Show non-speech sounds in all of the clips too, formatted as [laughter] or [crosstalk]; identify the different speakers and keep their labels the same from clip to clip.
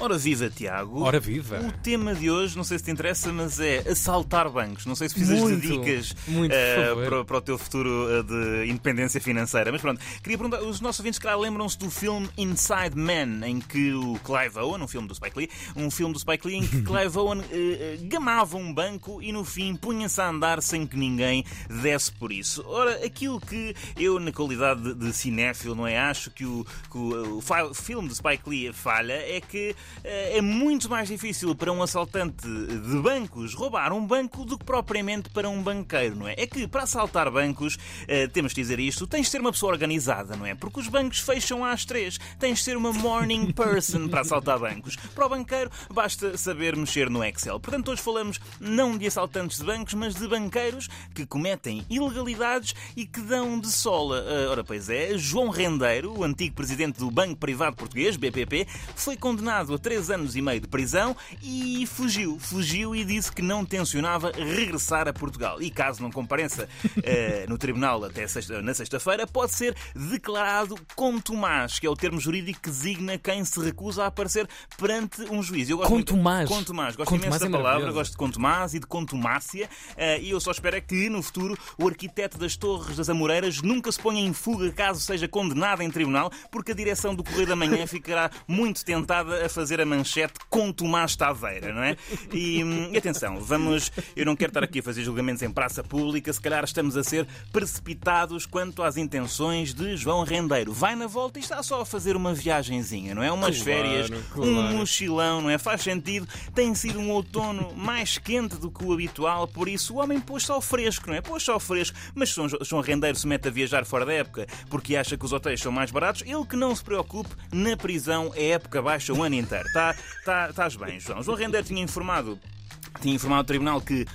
Speaker 1: Ora viva, Tiago.
Speaker 2: Ora viva.
Speaker 1: O tema de hoje, não sei se te interessa, mas é assaltar bancos. Não sei se precisas
Speaker 2: Muito,
Speaker 1: de dicas
Speaker 2: muito, favor.
Speaker 1: para, para o teu futuro eh, de independência financeira. Mas pronto, queria perguntar, os nossos ouvintes, claro, lembram-se do filme Inside Man, em que o Clive Owen, um filme do Spike Lee, um filme do Spike Lee em que [laughs] Clive Owen eh, gamava um banco e no fim punha-se a andar sem que ninguém desse por isso. Ora, aquilo que eu, na qualidade de, cinéfilo, não é? Acho que o, que o, o fi- filme do Spike Lee falha é que é muito mais difícil para um assaltante de bancos roubar um banco do que propriamente para um banqueiro, não é? É que para assaltar bancos, eh, temos de dizer isto, tens de ser uma pessoa organizada, não é? Porque os bancos fecham às três. Tens de ser uma morning person para assaltar bancos. Para o banqueiro, basta saber mexer no Excel. Portanto, hoje falamos não de assaltantes de bancos, mas de banqueiros que cometem ilegalidades e que dão de sola. Ah, ora, pois é, João Rendeiro, o antigo presidente do Banco Privado Português, BPP, foi condenado a três anos e meio de prisão e fugiu. Fugiu e disse que não tencionava regressar a Portugal. E caso não compareça [laughs] eh, no tribunal até sexta- na sexta-feira, pode ser declarado contumaz, que é o termo jurídico que designa quem se recusa a aparecer perante um juiz. Eu gosto muito-
Speaker 2: Contumaz.
Speaker 1: Contumaz. Gosto
Speaker 2: Contumaz
Speaker 1: imenso da
Speaker 2: é
Speaker 1: palavra,
Speaker 2: maravilhoso.
Speaker 1: gosto de contumaz e de contumácia. eh, e eu só espero é que, no futuro, o arquiteto das Torres das Amoreiras nunca se ponha em fuga caso seja condenado em tribunal, porque a direção do Correio da Manhã ficará muito tentada a fazer a manchete com Tomás Taveira, não é? E, hum, e atenção, vamos. Eu não quero estar aqui a fazer julgamentos em praça pública, se calhar estamos a ser precipitados quanto às intenções de João Rendeiro. Vai na volta e está só a fazer uma viagenzinha, não é? Umas
Speaker 2: Claro,
Speaker 1: férias,
Speaker 2: claro.
Speaker 1: um mochilão, não é? Faz sentido. Tem sido um outono mais quente do que o habitual, por isso o homem pôs-se ao fresco, não é? Pôs-se ao fresco. Mas se João Rendeiro se mete a viajar fora da época porque acha que os hotéis são mais baratos, ele que não se preocupe, na prisão é época baixa o ano inteiro. Tá, tá, estás bem, João. João Rendeiro tinha informado tinha informado ao tribunal que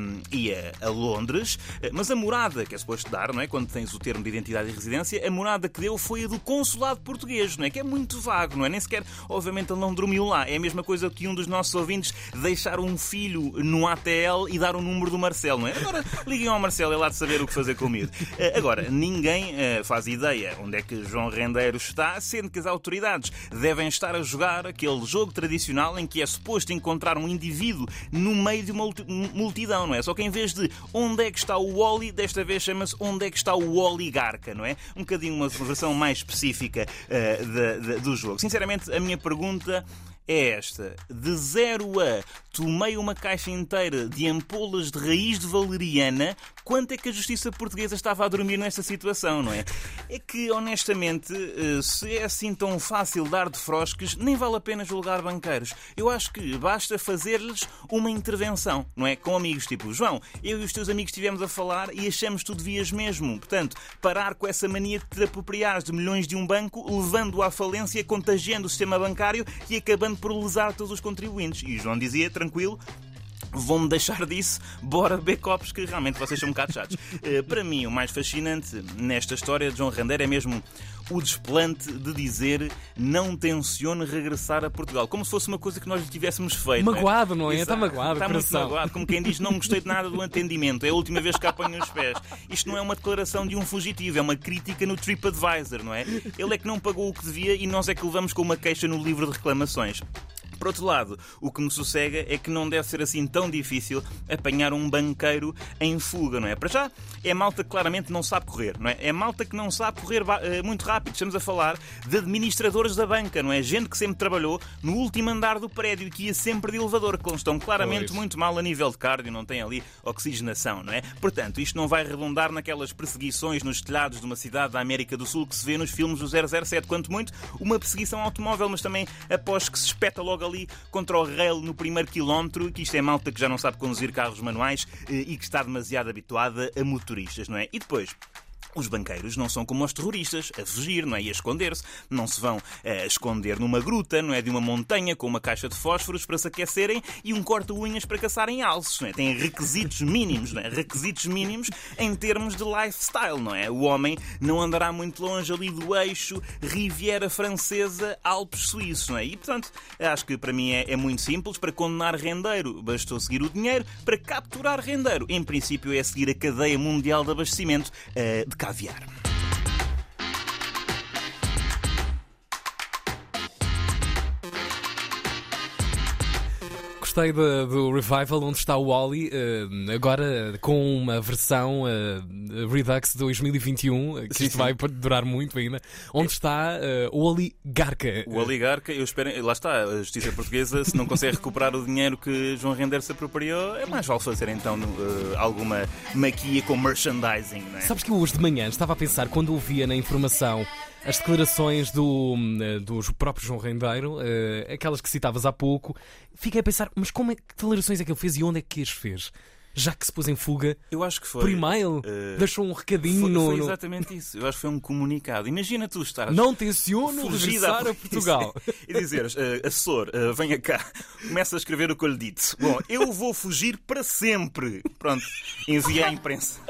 Speaker 1: hum, ia a Londres, mas a morada que é suposto dar, não é? Quando tens o termo de identidade e residência, a morada que deu foi a do consulado português, não é? Que é muito vago, não é? Nem sequer, obviamente, ele não dormiu lá. É a mesma coisa que um dos nossos ouvintes deixar um filho no ATL e dar o número do Marcelo, não é? Agora liguem ao Marcelo, é lá de saber o que fazer com o. Eh, Agora, ninguém eh, faz ideia onde é que João Rendeiro está, sendo que as autoridades devem estar a jogar aquele jogo tradicional em que é suposto encontrar um indivíduo no meio de uma multi- multidão, não é? Só que em vez de onde é que está o Wally, desta vez chama-se onde é que está o oligarca, não é? Um bocadinho uma versão mais específica eh, da- da- do jogo. Sinceramente, a minha pergunta é esta. De 0 a tomei uma caixa inteira de ampolas de raiz de valeriana, quanto é que a justiça portuguesa estava a dormir nesta situação, não é? É que, honestamente, eh, se é assim tão fácil dar de frosques, nem vale a pena julgar banqueiros. Eu acho que basta fazer-lhes uma intervenção, não é? Com amigos tipo, João, eu e os teus amigos estivemos a falar e achamos que tu devias mesmo. Portanto, parar com essa mania de te apropriares de milhões de um banco, levando-o à falência, contagiando o sistema bancário e acabando por lesar todos os contribuintes. E o João dizia, tranquilo, Vão-me deixar disso, bora beber copos, que realmente vocês são um bocado chatos. [laughs] Eh, para mim, o mais fascinante nesta história de João Rendeiro é mesmo o desplante de dizer não tencione regressar a Portugal. Como se fosse uma coisa que nós lhe tivéssemos feito.
Speaker 2: Magoado, não é?
Speaker 1: Exato.
Speaker 2: Está magoado,
Speaker 1: Está muito magoado, como quem diz, não gostei de nada do atendimento. É a última vez que apanho os pés. Isto não é uma declaração de um fugitivo, é uma crítica no TripAdvisor, não é? Ele é que não pagou o que devia e nós é que levamos com uma queixa no livro de reclamações. Por outro lado, o que me sossega é que não deve ser assim tão difícil apanhar um banqueiro em fuga, não é? Para já, é malta que claramente não sabe correr, não é? É malta que não sabe correr eh, muito rápido. Estamos a falar de administradores da banca, não é? Gente que sempre trabalhou no último andar do prédio e que ia sempre de elevador, que estão claramente muito mal a nível de cardio, não têm ali oxigenação, não é? Portanto, isto não vai redundar naquelas perseguições nos telhados de uma cidade da América do Sul que se vê nos filmes do 007, quanto muito uma perseguição automóvel, mas também após que se espeta logo ali contra o rail no primeiro quilómetro, que isto é malta que já não sabe conduzir carros manuais eh, e que está demasiado habituada a motoristas, não é? E depois, Os banqueiros não são como os terroristas, a fugir, não é? E a esconder-se. Não se vão uh, esconder numa gruta, não é? De uma montanha com uma caixa de fósforos para se aquecerem e um corta-unhas para caçarem alces, não é? Têm requisitos mínimos, não é? Requisitos mínimos em termos de lifestyle, não é? O homem não andará muito longe ali do eixo Riviera Francesa, Alpes Suíços, não é? E, portanto, acho que para mim é, é muito simples. Para condenar rendeiro, bastou seguir o dinheiro. Para capturar rendeiro, em princípio, é seguir a cadeia mundial de abastecimento uh, de caviar.
Speaker 2: Gostei do, do Revival, onde está o Wally, uh, agora com uma versão uh, Redux 2021, que sim, isto sim. vai durar muito ainda, onde está uh, o oligarca.
Speaker 1: O oligarca, eu espero, lá está, a justiça portuguesa, se não consegue recuperar o dinheiro que João Render se apropriou, é mais vale fazer então alguma maquia com merchandising, não é?
Speaker 2: Sabes que hoje de manhã estava a pensar, quando ouvia na informação as declarações do, do próprio João Rendeiro, uh, aquelas que citavas há pouco, fiquei a pensar, mas como é, que declarações é que ele fez e onde é que as fez? já que se pôs em fuga
Speaker 1: eu acho que foi,
Speaker 2: por e-mail, uh, deixou um recadinho
Speaker 1: foi,
Speaker 2: no.
Speaker 1: Foi exatamente isso. Eu acho que foi um comunicado. Imagina tu estar.
Speaker 2: Não tenciono regressar a, a Portugal. [laughs]
Speaker 1: e dizeres, uh, assessor, uh, venha cá, começa a escrever o que eu lhe disse. Bom, eu vou fugir para sempre. Pronto, envia à imprensa.